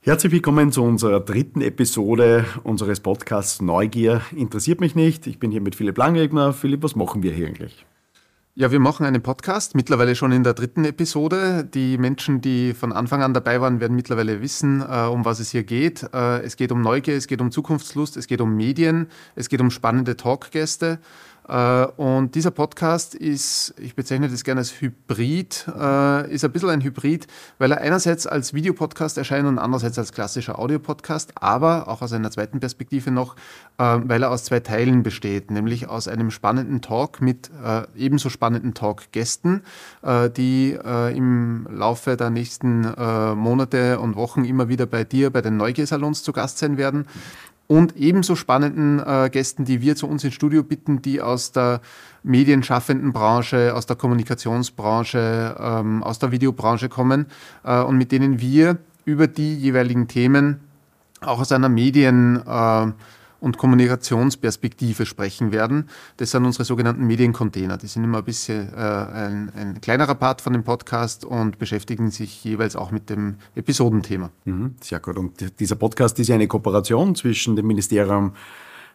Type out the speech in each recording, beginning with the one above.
Herzlich willkommen zu unserer dritten Episode unseres Podcasts Neugier interessiert mich nicht. Ich bin hier mit Philipp Langregner. Philipp, was machen wir hier eigentlich? Ja, wir machen einen Podcast, mittlerweile schon in der dritten Episode. Die Menschen, die von Anfang an dabei waren, werden mittlerweile wissen, äh, um was es hier geht. Äh, es geht um Neugier, es geht um Zukunftslust, es geht um Medien, es geht um spannende Talkgäste. Äh, und dieser Podcast ist, ich bezeichne das gerne als Hybrid, äh, ist ein bisschen ein Hybrid, weil er einerseits als Videopodcast erscheint und andererseits als klassischer Audiopodcast, aber auch aus einer zweiten Perspektive noch, äh, weil er aus zwei Teilen besteht, nämlich aus einem spannenden Talk mit ebenso spannenden Talk-Gästen, die im Laufe der nächsten Monate und Wochen immer wieder bei dir bei den Neugier-Salons zu Gast sein werden und ebenso spannenden äh, Gästen, die wir zu uns ins Studio bitten, die aus der medienschaffenden Branche, aus der Kommunikationsbranche, ähm, aus der Videobranche kommen äh, und mit denen wir über die jeweiligen Themen auch aus einer Medien- äh, und Kommunikationsperspektive sprechen werden. Das sind unsere sogenannten Mediencontainer. Die sind immer ein bisschen äh, ein, ein, kleinerer Part von dem Podcast und beschäftigen sich jeweils auch mit dem Episodenthema. Mhm, sehr gut. Und dieser Podcast ist ja eine Kooperation zwischen dem Ministerium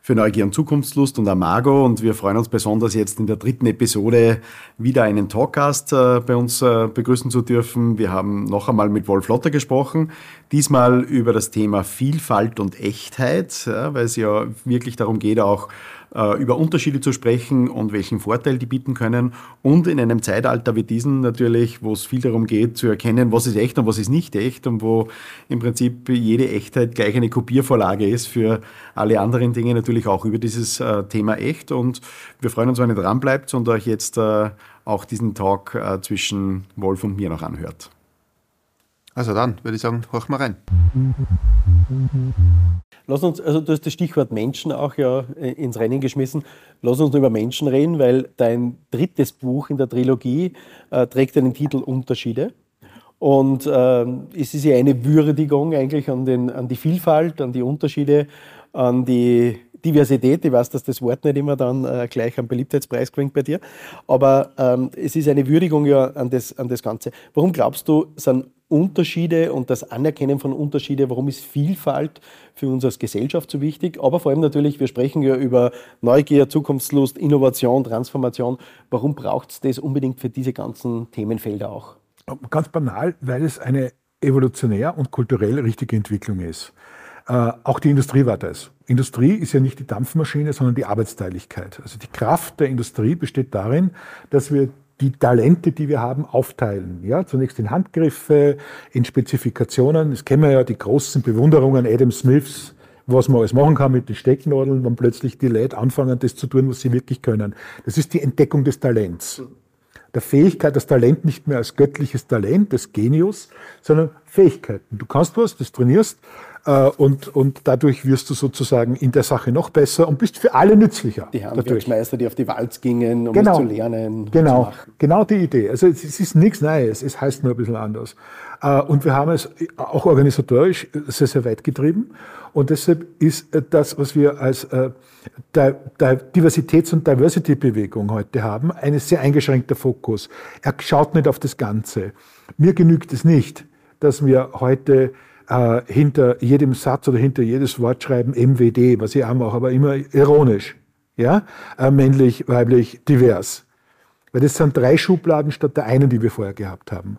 für Neugier und Zukunftslust und Amago. Und wir freuen uns besonders jetzt in der dritten Episode wieder einen Talkcast äh, bei uns äh, begrüßen zu dürfen. Wir haben noch einmal mit Wolf Lotter gesprochen, diesmal über das Thema Vielfalt und Echtheit, weil es ja wirklich darum geht, auch über Unterschiede zu sprechen und welchen Vorteil die bieten können. Und in einem Zeitalter wie diesem natürlich, wo es viel darum geht, zu erkennen, was ist echt und was ist nicht echt und wo im Prinzip jede Echtheit gleich eine Kopiervorlage ist für alle anderen Dinge natürlich auch über dieses äh, Thema echt. Und wir freuen uns, wenn ihr dran bleibt und euch jetzt äh, auch diesen Talk zwischen Wolf und mir noch anhört. Also dann würde ich sagen, horch mal rein. Lass uns, also du hast das Stichwort Menschen auch ja äh, ins Rennen geschmissen. Lass uns über Menschen reden, weil dein drittes Buch in der Trilogie äh, trägt den Titel Unterschiede. Und äh, es ist ja eine Würdigung eigentlich an, den, an die Vielfalt, an die Unterschiede, an die Diversität. Ich weiß, dass das Wort nicht immer dann äh, gleich einen Beliebtheitspreis gewinnt bei dir. Aber ähm, es ist eine Würdigung ja an das, an das Ganze. Warum glaubst du, sind Unterschiede und das Anerkennen von Unterschiede, warum ist Vielfalt für uns als Gesellschaft so wichtig? Aber vor allem natürlich, wir sprechen ja über Neugier, Zukunftslust, Innovation, Transformation. Warum braucht es das unbedingt für diese ganzen Themenfelder auch? Ganz banal, weil es eine evolutionär und kulturell richtige Entwicklung ist. Äh, auch die Industrie war das. Industrie ist ja nicht die Dampfmaschine, sondern die Arbeitsteiligkeit. Also die Kraft der Industrie besteht darin, dass wir die Talente, die wir haben, aufteilen. Ja, zunächst in Handgriffe, in Spezifikationen. Das kennen wir ja, die großen Bewunderungen Adam Smiths, was man alles machen kann mit den Stecknadeln, wenn plötzlich die Leute anfangen, das zu tun, was sie wirklich können. Das ist die Entdeckung des Talents. Der Fähigkeit, das Talent nicht mehr als göttliches Talent, das Genius, sondern Fähigkeiten. Du kannst was, das trainierst äh, und, und dadurch wirst du sozusagen in der Sache noch besser und bist für alle nützlicher. Die Handwerksmeister, die auf die Walz gingen, um genau, zu lernen. Genau, zu genau die Idee. Also es, es ist nichts Neues, es heißt nur ein bisschen anders. Äh, und wir haben es auch organisatorisch sehr, sehr weit getrieben. Und deshalb ist das, was wir als äh, Diversitäts- und Diversity-Bewegung heute haben, ein sehr eingeschränkter Fokus. Er schaut nicht auf das Ganze. Mir genügt es nicht, dass wir heute äh, hinter jedem Satz oder hinter jedes Wort schreiben MWD, was ich auch mache, aber immer ironisch. Ja? Äh, männlich, weiblich, divers. Weil das sind drei Schubladen statt der einen, die wir vorher gehabt haben.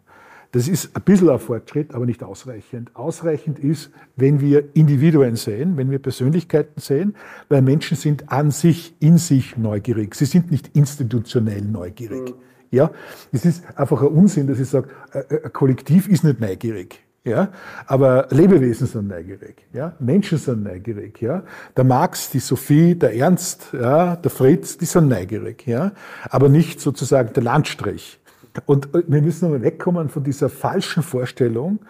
Das ist ein bisschen ein Fortschritt, aber nicht ausreichend. Ausreichend ist, wenn wir Individuen sehen, wenn wir Persönlichkeiten sehen, weil Menschen sind an sich, in sich neugierig. Sie sind nicht institutionell neugierig. Mhm. Ja, es ist einfach ein Unsinn, dass ich sage, ein Kollektiv ist nicht neugierig. Ja, aber Lebewesen sind neugierig, ja, Menschen sind neugierig, ja, der Max, die Sophie, der Ernst, ja, der Fritz, die sind neugierig, ja, aber nicht sozusagen der Landstrich. Und äh, wir müssen aber wegkommen von dieser falschen Vorstellung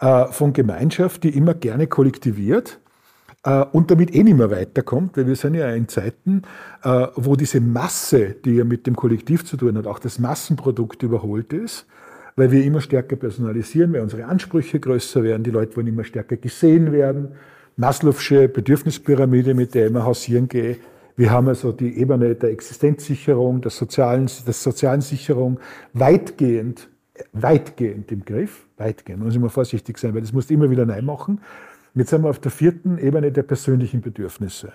äh, von Gemeinschaft, die immer gerne kollektiviert äh, und damit eh nicht mehr weiterkommt, weil wir sind ja in Zeiten, äh, wo diese Masse, die ja mit dem Kollektiv zu tun hat, auch das Massenprodukt überholt ist weil wir immer stärker personalisieren, weil unsere Ansprüche größer werden, die Leute wollen immer stärker gesehen werden. Maslow'sche Bedürfnispyramide, mit der ich immer hausieren gehe. Wir haben also die Ebene der Existenzsicherung, der sozialen, der sozialen Sicherung weitgehend, weitgehend im Griff. Weitgehend, muss ich mal vorsichtig sein, weil das musst du immer wieder neu machen. Jetzt sind wir auf der vierten Ebene der persönlichen Bedürfnisse.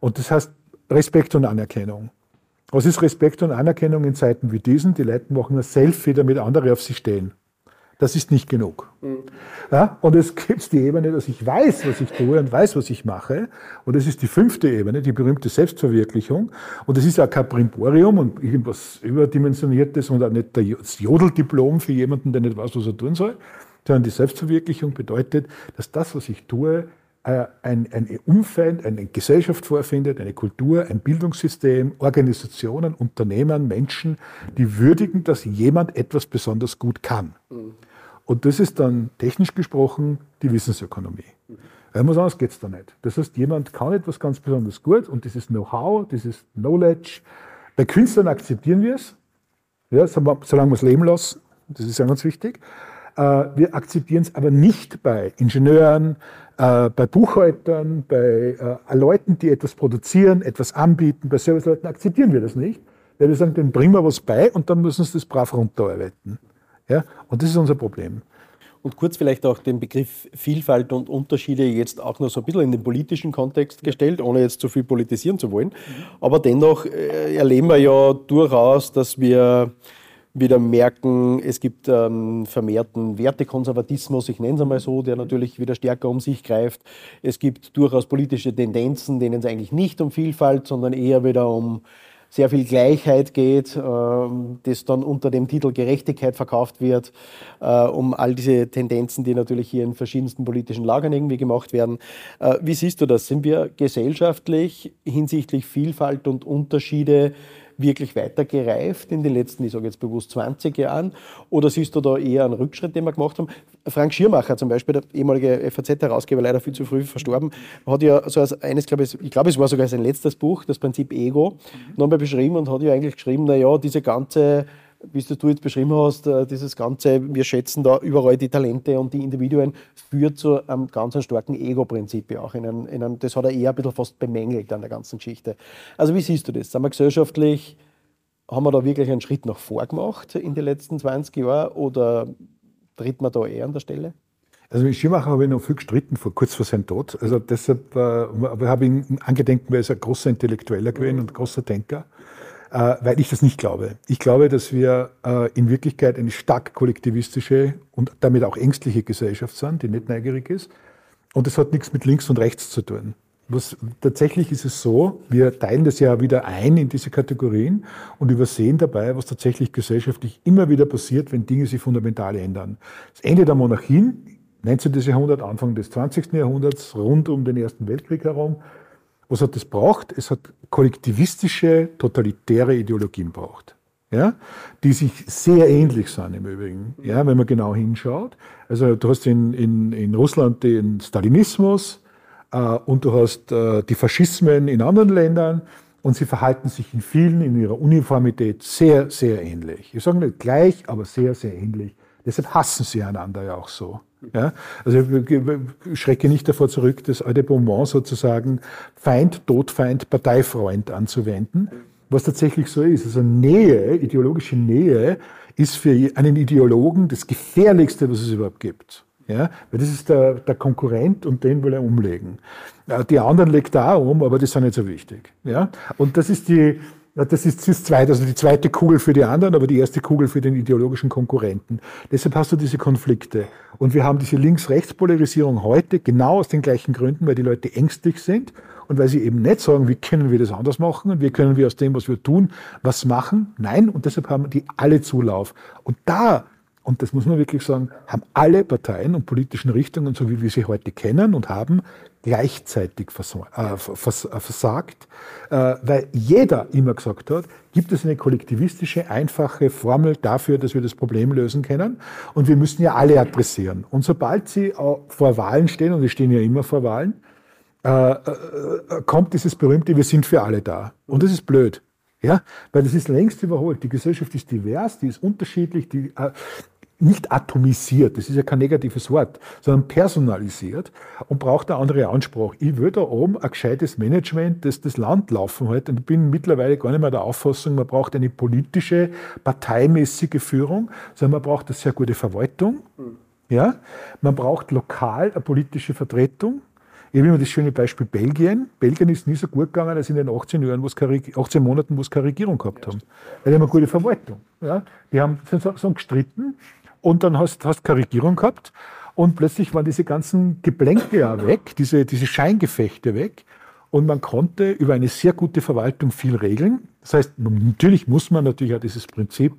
Und das heißt Respekt und Anerkennung. Was ist Respekt und Anerkennung in Zeiten wie diesen? Die Leute machen ein Selfie, damit andere auf sie stehen. Das ist nicht genug. Mhm. Ja, und es gibt die Ebene, dass ich weiß, was ich tue und weiß, was ich mache. Und das ist die fünfte Ebene, die berühmte Selbstverwirklichung. Und das ist auch kein Primborium und irgendwas Überdimensioniertes und auch nicht das Jodeldiplom für jemanden, der nicht weiß, was er tun soll, sondern die Selbstverwirklichung bedeutet, dass das, was ich tue, äh, ein, ein Umfeld, eine Gesellschaft vorfindet, eine Kultur, ein Bildungssystem, Organisationen, Unternehmen, Menschen, die würdigen, dass jemand etwas besonders gut kann. Und das ist dann technisch gesprochen die Wissensökonomie. Weil man anders geht es da nicht. Das heißt, jemand kann etwas ganz besonders gut und dieses Know-how, dieses Knowledge, bei Künstlern akzeptieren wir es, ja, solange wir es leben lassen, das ist ja ganz wichtig. Äh, wir akzeptieren es aber nicht bei Ingenieuren, äh, bei Buchhaltern, bei äh, Leuten, die etwas produzieren, etwas anbieten, bei Serviceleuten akzeptieren wir das nicht, weil wir sagen, denen bringen wir was bei und dann müssen sie das brav runterarbeiten. Ja? Und das ist unser Problem. Und kurz vielleicht auch den Begriff Vielfalt und Unterschiede jetzt auch noch so ein bisschen in den politischen Kontext gestellt, ohne jetzt zu viel politisieren zu wollen. Aber dennoch erleben wir ja durchaus, dass wir wieder merken, es gibt einen vermehrten Wertekonservatismus, ich nenne es einmal so, der natürlich wieder stärker um sich greift. Es gibt durchaus politische Tendenzen, denen es eigentlich nicht um Vielfalt, sondern eher wieder um sehr viel Gleichheit geht, ähm, das dann unter dem Titel Gerechtigkeit verkauft wird, äh, um all diese Tendenzen, die natürlich hier in verschiedensten politischen Lagern irgendwie gemacht werden. Äh, wie siehst du das? Sind wir gesellschaftlich hinsichtlich Vielfalt und Unterschiede wirklich weiter gereift in den letzten, ich sage jetzt bewusst 20 Jahren? Oder siehst du da eher einen Rückschritt, den wir gemacht haben? Frank Schirmacher zum Beispiel, der ehemalige FAZ-Herausgeber, leider viel zu früh verstorben, hat ja so als eines, glaube ich, ich glaube, es war sogar sein letztes Buch, das Prinzip Ego, mhm. nochmal beschrieben und hat ja eigentlich geschrieben, naja, diese ganze wie du jetzt beschrieben hast, äh, dieses Ganze, wir schätzen da überall die Talente und die Individuen, führt zu einem ganz starken Ego-Prinzip auch. In einem, in einem, das hat er eher ein bisschen fast bemängelt an der ganzen Geschichte. Also wie siehst du das? Sind wir gesellschaftlich, haben wir da wirklich einen Schritt nach vor gemacht in den letzten 20 Jahren oder tritt man da eher an der Stelle? Also mit Schirmacher habe ich noch viel gestritten, vor, kurz vor seinem Tod. Also deshalb äh, habe ich ihn angedenkt, weil er ist ein großer Intellektueller gewesen und ein großer Denker. Äh, weil ich das nicht glaube. Ich glaube, dass wir äh, in Wirklichkeit eine stark kollektivistische und damit auch ängstliche Gesellschaft sind, die nicht neugierig ist. Und das hat nichts mit links und rechts zu tun. Was, tatsächlich ist es so, wir teilen das ja wieder ein in diese Kategorien und übersehen dabei, was tatsächlich gesellschaftlich immer wieder passiert, wenn Dinge sich fundamental ändern. Das Ende der Monarchien, 19. Jahrhundert, Anfang des 20. Jahrhunderts, rund um den Ersten Weltkrieg herum, was hat das braucht? Es hat kollektivistische, totalitäre Ideologien braucht. Ja, die sich sehr ähnlich sind im Übrigen, ja, wenn man genau hinschaut. Also du hast in, in, in Russland den Stalinismus äh, und du hast äh, die Faschismen in anderen Ländern und sie verhalten sich in vielen in ihrer Uniformität sehr, sehr ähnlich. Ich sage nicht gleich, aber sehr, sehr ähnlich. Deshalb hassen sie einander ja auch so. Ja? Also ich schrecke nicht davor zurück, das alte Bonbon sozusagen Feind, Todfeind, Parteifreund anzuwenden, was tatsächlich so ist. Also Nähe, ideologische Nähe ist für einen Ideologen das Gefährlichste, was es überhaupt gibt. Ja, weil das ist der, der Konkurrent und den will er umlegen. Die anderen legt da um, aber die sind nicht so wichtig. Ja, und das ist die, ja, das ist das zweite, also die zweite Kugel für die anderen, aber die erste Kugel für den ideologischen Konkurrenten. Deshalb hast du diese Konflikte. Und wir haben diese Links-Rechts-Polarisierung heute genau aus den gleichen Gründen, weil die Leute ängstlich sind und weil sie eben nicht sagen, wie können wir das anders machen und wie können wir aus dem, was wir tun, was machen. Nein, und deshalb haben die alle Zulauf. Und da und das muss man wirklich sagen, haben alle Parteien und politischen Richtungen, so wie wir sie heute kennen und haben, gleichzeitig äh, versagt, äh, weil jeder immer gesagt hat, gibt es eine kollektivistische, einfache Formel dafür, dass wir das Problem lösen können und wir müssen ja alle adressieren. Und sobald sie vor Wahlen stehen, und sie stehen ja immer vor Wahlen, äh, kommt dieses berühmte, wir sind für alle da. Und das ist blöd. Ja, weil das ist längst überholt. Die Gesellschaft ist divers, die ist unterschiedlich, die, nicht atomisiert, das ist ja kein negatives Wort, sondern personalisiert und braucht eine andere Ansprache. Ich will da oben ein gescheites Management, das das Land laufen hat. Und ich bin mittlerweile gar nicht mehr der Auffassung, man braucht eine politische, parteimäßige Führung, sondern man braucht eine sehr gute Verwaltung. Ja? Man braucht lokal eine politische Vertretung. Ich habe immer das schöne Beispiel Belgien. Belgien ist nie so gut gegangen als in den 18 Jahren, wo es keine, 18 Monaten, wo es keine Regierung gehabt haben. Weil die haben eine gute Verwaltung. Ja? Die haben sind so gestritten und dann hast du keine Regierung gehabt und plötzlich waren diese ganzen Geplänke ja weg, diese, diese Scheingefechte weg und man konnte über eine sehr gute Verwaltung viel regeln. Das heißt, natürlich muss man natürlich auch dieses Prinzip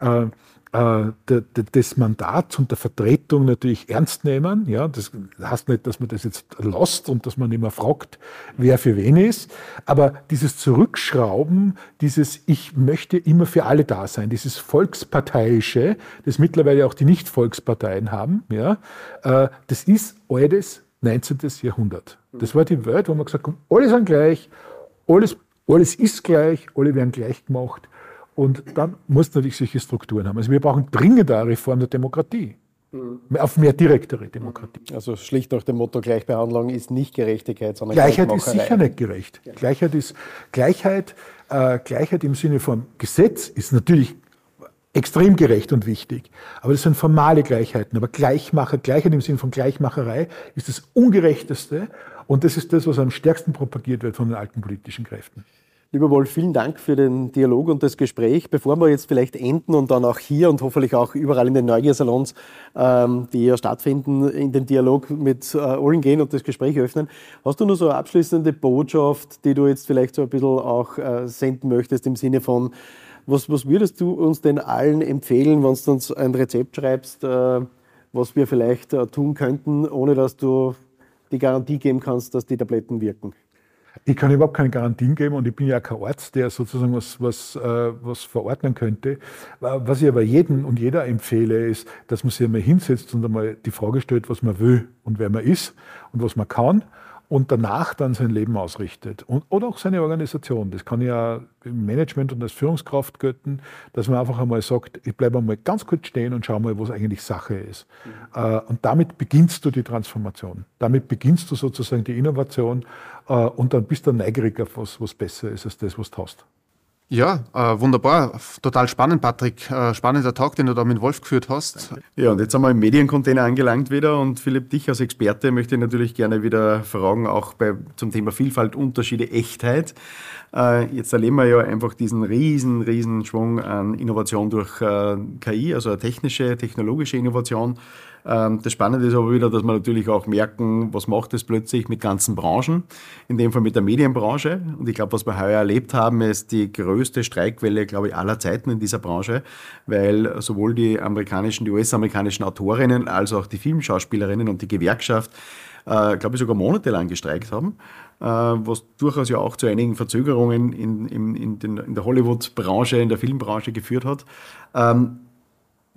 äh, des Mandats und der Vertretung natürlich ernst nehmen. Ja, das heißt nicht, dass man das jetzt lost und dass man immer fragt, wer für wen ist. Aber dieses Zurückschrauben, dieses Ich möchte immer für alle da sein, dieses Volksparteiische, das mittlerweile auch die Nicht-Volksparteien haben, ja, äh, das ist altes 19. Jahrhundert. Das war die Welt, wo man gesagt hat, alle sind gleich, alles, alles ist gleich, alle werden gleich gemacht. Und dann muss natürlich solche Strukturen haben. Also wir brauchen dringend eine Reform der Demokratie. Mhm. Auf mehr direktere Demokratie. Also schlicht nach dem Motto Gleichbehandlung ist nicht Gerechtigkeit, sondern Gleichheit ist sicher nicht gerecht. Ja. Gleichheit ist Gleichheit, äh, Gleichheit im Sinne von Gesetz ist natürlich extrem gerecht und wichtig. Aber das sind formale Gleichheiten. Aber Gleichmacher, Gleichheit im Sinne von Gleichmacherei ist das Ungerechteste. Und das ist das, was am stärksten propagiert wird von den alten politischen Kräften. Lieber Wolf, vielen Dank für den Dialog und das Gespräch. Bevor wir jetzt vielleicht enden und dann auch hier und hoffentlich auch überall in den Neugiersalons, ähm, die ja stattfinden, in den Dialog mit äh, allen gehen und das Gespräch öffnen, hast du nur so eine abschließende Botschaft, die du jetzt vielleicht so ein bisschen auch äh, senden möchtest im Sinne von, was, was würdest du uns denn allen empfehlen, wenn du uns ein Rezept schreibst, äh, was wir vielleicht äh, tun könnten, ohne dass du die Garantie geben kannst, dass die Tabletten wirken? Ich kann überhaupt keine Garantien geben und ich bin ja kein Arzt, der sozusagen was, was, äh, was verordnen könnte. Was ich aber jedem und jeder empfehle, ist, dass man sich einmal hinsetzt und einmal die Frage stellt, was man will und wer man ist und was man kann und danach dann sein Leben ausrichtet. Und, oder auch seine Organisation. Das kann ja im Management und als Führungskraft gelten, dass man einfach einmal sagt, ich bleibe einmal ganz kurz stehen und schau mal, was eigentlich Sache ist. Mhm. Äh, und damit beginnst du die Transformation. Damit beginnst du sozusagen die Innovation äh, und dann bist du neugierig auf was, was besser ist als das, was du hast. Ja, äh, wunderbar. Total spannend, Patrick. Äh, spannender Talk, den du da mit Wolf geführt hast. Ja, und jetzt haben wir im Mediencontainer angelangt wieder. Und Philipp, dich als Experte möchte ich natürlich gerne wieder fragen, auch bei, zum Thema Vielfalt, Unterschiede, Echtheit. Äh, jetzt erleben wir ja einfach diesen riesen, riesen Schwung an Innovation durch äh, KI, also technische, technologische Innovation. Ähm, das Spannende ist aber wieder, dass wir natürlich auch merken, was macht es plötzlich mit ganzen Branchen, in dem Fall mit der Medienbranche. Und ich glaube, was wir heuer erlebt haben, ist die größte Streikwelle, glaube ich, aller Zeiten in dieser Branche, weil sowohl die amerikanischen, die US-amerikanischen Autorinnen als auch die Filmschauspielerinnen und die Gewerkschaft, äh, glaube ich, sogar monatelang gestreikt haben, äh, was durchaus ja auch zu einigen Verzögerungen in, in, in, den, in der Hollywood-Branche, in der Filmbranche geführt hat. Ähm,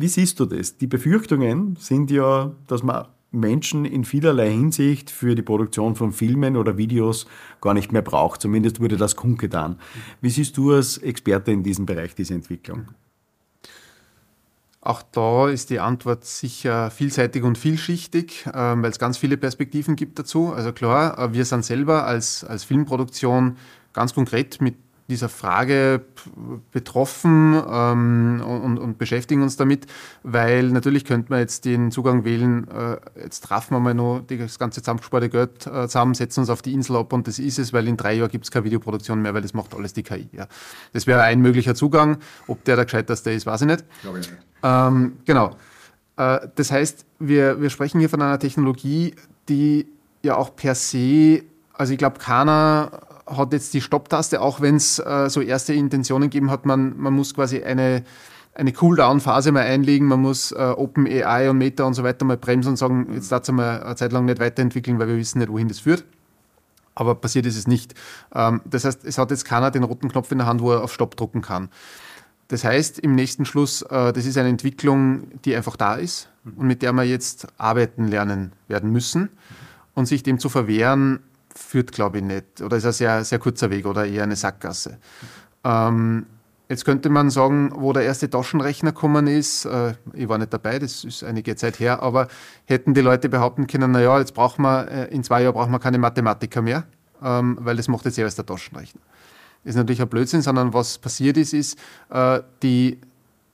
wie siehst du das? Die Befürchtungen sind ja, dass man Menschen in vielerlei Hinsicht für die Produktion von Filmen oder Videos gar nicht mehr braucht. Zumindest wurde das kundgetan. Wie siehst du als Experte in diesem Bereich diese Entwicklung? Auch da ist die Antwort sicher vielseitig und vielschichtig, ähm, weil es ganz viele Perspektiven gibt dazu. Also klar, äh, wir sind selber als, als Filmproduktion ganz konkret mit dieser Frage betroffen ähm, und, und, beschäftigen uns damit, weil natürlich könnte man jetzt den Zugang wählen, äh, jetzt trafen wir mal noch das ganze zusammengesparte Geld äh, zusammen, setzen uns auf die Insel ab und das ist es, weil in drei Jahren gibt es keine Videoproduktion mehr, weil das macht alles die KI. Ja. Das wäre ein möglicher Zugang. Ob der der gescheiterste ist, weiß ich nicht. Glaube ich nicht. Ähm, genau. Äh, das heißt, wir, wir sprechen hier von einer Technologie, die ja auch per se, also ich glaube, keiner hat jetzt die Stopptaste, auch wenn es äh, so erste Intentionen gegeben hat, man, man muss quasi eine, eine Cooldown-Phase mal einlegen, man muss äh, OpenAI und Meta und so weiter mal bremsen und sagen, jetzt es mal eine Zeit lang nicht weiterentwickeln, weil wir wissen nicht, wohin das führt. Aber passiert ist es nicht. Ähm, das heißt, es hat jetzt keiner den roten Knopf in der Hand, wo er auf Stopp drucken kann. Das heißt im nächsten Schluss, äh, das ist eine Entwicklung, die einfach da ist und mit der wir jetzt arbeiten lernen werden müssen. Und sich dem zu verwehren, führt, glaube ich, nicht. Oder ist ein sehr, sehr kurzer Weg oder eher eine Sackgasse. Ähm, Jetzt könnte man sagen, wo der erste Taschenrechner gekommen ist, äh, ich war nicht dabei, das ist einige Zeit her, aber hätten die Leute behaupten können, naja, jetzt brauchen wir, äh, in zwei Jahren brauchen wir keine Mathematiker mehr, ähm, weil das macht jetzt erst der Taschenrechner. Das ist natürlich ein Blödsinn, sondern was passiert ist, ist, äh, die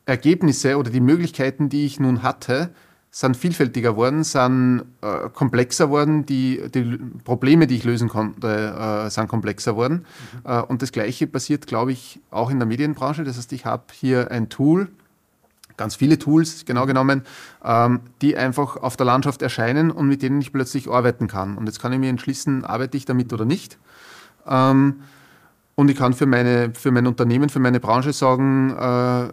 Ergebnisse oder die Möglichkeiten, die ich nun hatte, sind vielfältiger geworden, sind äh, komplexer geworden, die, die, Probleme, die ich lösen konnte, äh, sind komplexer geworden. Mhm. Äh, und das Gleiche passiert, glaube ich, auch in der Medienbranche. Das heißt, ich habe hier ein Tool, ganz viele Tools, genau genommen, ähm, die einfach auf der Landschaft erscheinen und mit denen ich plötzlich arbeiten kann. Und jetzt kann ich mir entschließen, arbeite ich damit oder nicht. Ähm, und ich kann für, meine, für mein Unternehmen, für meine Branche sagen, äh,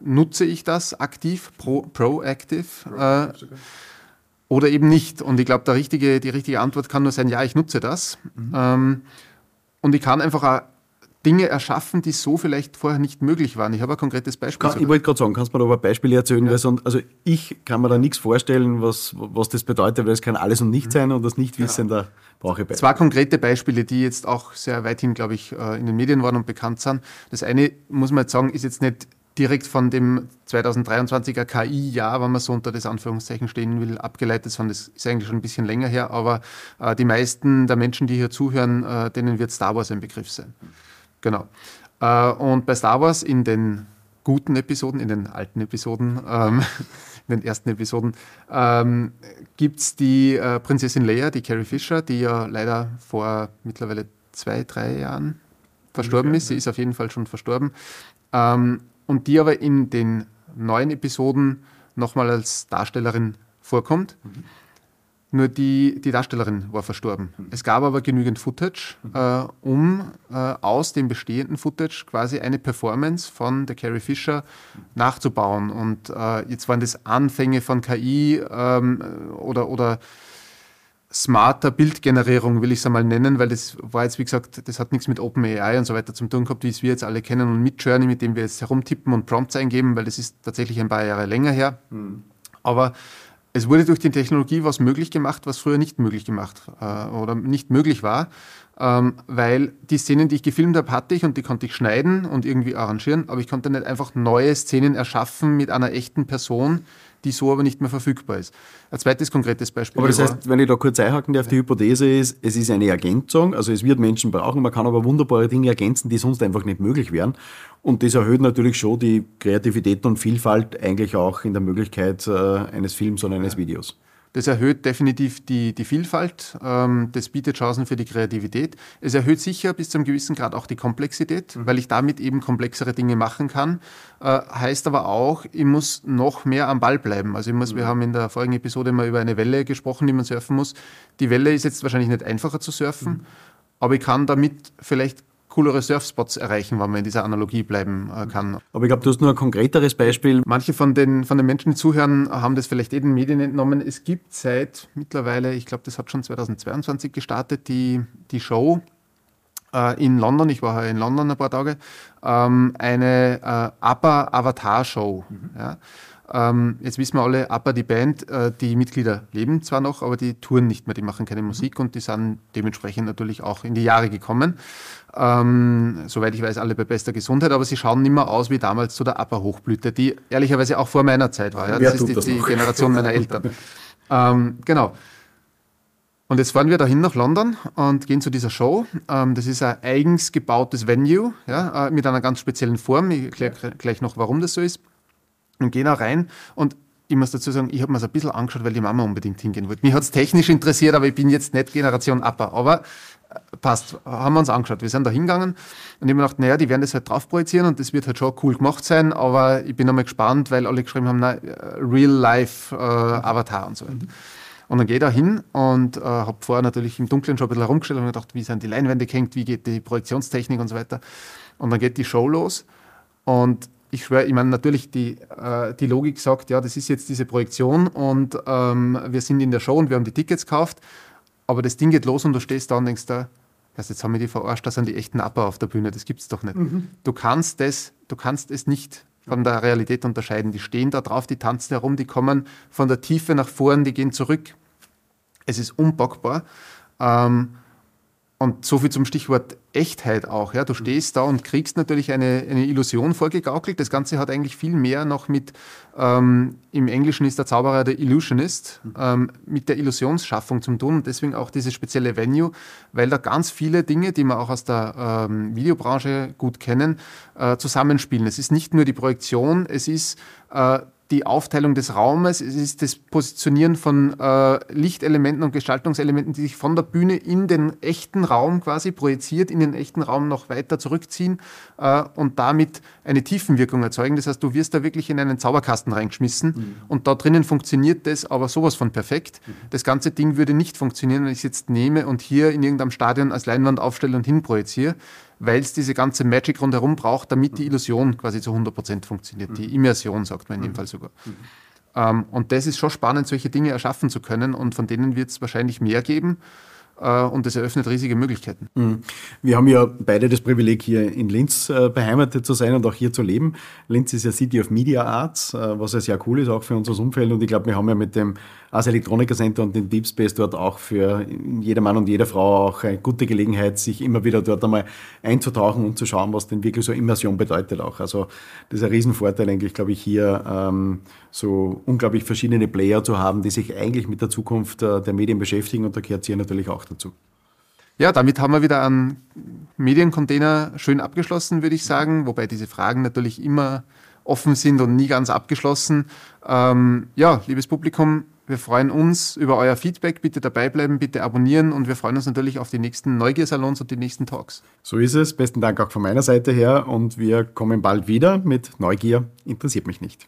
nutze ich das aktiv, pro, proactive äh, oder eben nicht. Und ich glaube, richtige, die richtige Antwort kann nur sein, ja, ich nutze das. Mhm. Ähm, und ich kann einfach auch Dinge erschaffen, die so vielleicht vorher nicht möglich waren. Ich habe ein konkretes Beispiel. Kann, ich wollte gerade sagen, kannst du mir da ein Beispiel erzählen? Ja. Sonst, also ich kann mir da nichts vorstellen, was, was das bedeutet, weil es kann alles und nichts mhm. sein und das Nichtwissen, ja. da brauche ich Beispiele. Zwei konkrete Beispiele, die jetzt auch sehr weithin, glaube ich, äh, in den Medien waren und bekannt sind. Das eine, muss man jetzt sagen, ist jetzt nicht direkt von dem 2023er KI-Jahr, wenn man so unter das Anführungszeichen stehen will, abgeleitet, sondern das ist eigentlich schon ein bisschen länger her, aber äh, die meisten der Menschen, die hier zuhören, äh, denen wird Star Wars ein Begriff sein. Genau. Äh, und bei Star Wars in den guten Episoden, in den alten Episoden, ähm, in den ersten Episoden, ähm, gibt es die äh, Prinzessin Leia, die Carrie Fisher, die ja leider vor mittlerweile zwei, drei Jahren verstorben ist. Sie ist auf jeden Fall schon verstorben. Ähm, und die aber in den neuen Episoden nochmal als Darstellerin vorkommt. Mhm. Nur die, die Darstellerin war verstorben. Mhm. Es gab aber genügend Footage, mhm. äh, um äh, aus dem bestehenden Footage quasi eine Performance von der Carrie Fisher nachzubauen. Und äh, jetzt waren das Anfänge von KI ähm, oder, oder smarter Bildgenerierung, will ich es einmal nennen, weil das war jetzt, wie gesagt, das hat nichts mit OpenAI und so weiter zu tun gehabt, wie es wir jetzt alle kennen und mit Journey, mit dem wir jetzt herumtippen und Prompts eingeben, weil das ist tatsächlich ein paar Jahre länger her. Mhm. Aber es wurde durch die Technologie was möglich gemacht, was früher nicht möglich gemacht äh, oder nicht möglich war, ähm, weil die Szenen, die ich gefilmt habe, hatte ich und die konnte ich schneiden und irgendwie arrangieren, aber ich konnte nicht einfach neue Szenen erschaffen mit einer echten Person, die so aber nicht mehr verfügbar ist. Ein zweites konkretes Beispiel. Aber das heißt, wenn ich da kurz einhaken darf, die Hypothese ist, es ist eine Ergänzung, also es wird Menschen brauchen, man kann aber wunderbare Dinge ergänzen, die sonst einfach nicht möglich wären. Und das erhöht natürlich schon die Kreativität und Vielfalt eigentlich auch in der Möglichkeit äh, eines Films oder eines Videos. Das erhöht definitiv die, die Vielfalt, ähm, das bietet Chancen für die Kreativität. Es erhöht sicher bis zu einem gewissen Grad auch die Komplexität, mhm. weil ich damit eben komplexere Dinge machen kann. Äh, heißt aber auch, ich muss noch mehr am Ball bleiben. Also ich muss, mhm. wir haben in der vorigen Episode mal über eine Welle gesprochen, die man surfen muss. Die Welle ist jetzt wahrscheinlich nicht einfacher zu surfen, mhm. aber ich kann damit vielleicht coolere Surfspots erreichen, wenn man in dieser Analogie bleiben äh, kann. Aber ich glaube, du hast nur ein konkreteres Beispiel. Manche von den, von den Menschen, die zuhören, haben das vielleicht eh den Medien entnommen. Es gibt seit mittlerweile, ich glaube, das hat schon 2022 gestartet, die, die Show äh, in London, ich war in London ein paar Tage, ähm, eine äh, Upper Avatar Show. Mhm. Ja. Ähm, jetzt wissen wir alle, APA, die Band, äh, die Mitglieder leben zwar noch, aber die touren nicht mehr, die machen keine Musik und die sind dementsprechend natürlich auch in die Jahre gekommen. Ähm, soweit ich weiß, alle bei bester Gesundheit, aber sie schauen nicht mehr aus wie damals zu der APA-Hochblüte, die ehrlicherweise auch vor meiner Zeit war. Ja? Das ist jetzt die Generation meiner Eltern. ähm, genau. Und jetzt fahren wir dahin nach London und gehen zu dieser Show. Ähm, das ist ein eigens gebautes Venue ja, äh, mit einer ganz speziellen Form. Ich erkläre gleich noch, warum das so ist und gehe da rein und ich muss dazu sagen, ich habe mir das ein bisschen angeschaut, weil die Mama unbedingt hingehen wollte. Mich hat es technisch interessiert, aber ich bin jetzt nicht Generation Upper. Aber äh, passt, haben wir uns angeschaut. Wir sind da hingegangen und ich habe mir gedacht, naja, die werden das halt drauf projizieren und das wird halt schon cool gemacht sein, aber ich bin nochmal gespannt, weil alle geschrieben haben, na, äh, Real-Life-Avatar äh, und so weiter. Und dann gehe ich da hin und äh, habe vorher natürlich im Dunkeln schon ein bisschen herumgestellt und mir gedacht, wie sind die Leinwände gehängt, wie geht die Projektionstechnik und so weiter. Und dann geht die Show los und ich schwöre, ich meine, natürlich die, äh, die Logik sagt, ja, das ist jetzt diese Projektion und ähm, wir sind in der Show und wir haben die Tickets gekauft, aber das Ding geht los und du stehst da und denkst da, jetzt haben wir die verarscht, das sind die echten Upper auf der Bühne, das gibt es doch nicht. Mhm. Du, kannst das, du kannst es nicht von der Realität unterscheiden. Die stehen da drauf, die tanzen herum, die kommen von der Tiefe nach vorn, die gehen zurück. Es ist unpackbar. Ähm, und so viel zum Stichwort Echtheit auch. Ja. Du stehst da und kriegst natürlich eine, eine Illusion vorgegaukelt. Das Ganze hat eigentlich viel mehr noch mit, ähm, im Englischen ist der Zauberer der Illusionist, ähm, mit der Illusionsschaffung zu tun. Und deswegen auch dieses spezielle Venue, weil da ganz viele Dinge, die wir auch aus der ähm, Videobranche gut kennen, äh, zusammenspielen. Es ist nicht nur die Projektion, es ist äh, die Aufteilung des Raumes, es ist das Positionieren von äh, Lichtelementen und Gestaltungselementen, die sich von der Bühne in den echten Raum quasi projiziert, in den echten Raum noch weiter zurückziehen äh, und damit eine Tiefenwirkung erzeugen. Das heißt, du wirst da wirklich in einen Zauberkasten reingeschmissen mhm. und da drinnen funktioniert das aber sowas von perfekt. Mhm. Das ganze Ding würde nicht funktionieren, wenn ich es jetzt nehme und hier in irgendeinem Stadion als Leinwand aufstelle und hinprojiziere weil es diese ganze Magic rundherum braucht, damit die Illusion quasi zu 100% funktioniert. Die Immersion, sagt man in dem Fall sogar. Ähm, und das ist schon spannend, solche Dinge erschaffen zu können und von denen wird es wahrscheinlich mehr geben. Äh, und das eröffnet riesige Möglichkeiten. Mhm. Wir haben ja beide das Privileg, hier in Linz äh, beheimatet zu sein und auch hier zu leben. Linz ist ja City of Media Arts, äh, was ja sehr cool ist, auch für unser Umfeld. Und ich glaube, wir haben ja mit dem Ars Electronica Center und dem Deep Space dort auch für jeder Mann und jede Frau auch eine gute Gelegenheit, sich immer wieder dort einmal einzutauchen und zu schauen, was denn wirklich so Immersion bedeutet auch. Also das ist ein Riesenvorteil eigentlich, glaube ich, hier ähm, so unglaublich verschiedene Player zu haben, die sich eigentlich mit der Zukunft äh, der Medien beschäftigen und da gehört hier natürlich auch dazu. Ja, damit haben wir wieder einen Mediencontainer schön abgeschlossen, würde ich sagen, wobei diese Fragen natürlich immer offen sind und nie ganz abgeschlossen. Ähm, ja, liebes Publikum, wir freuen uns über euer Feedback. Bitte dabei bleiben, bitte abonnieren und wir freuen uns natürlich auf die nächsten Neugiersalons und die nächsten Talks. So ist es. Besten Dank auch von meiner Seite her und wir kommen bald wieder mit Neugier interessiert mich nicht.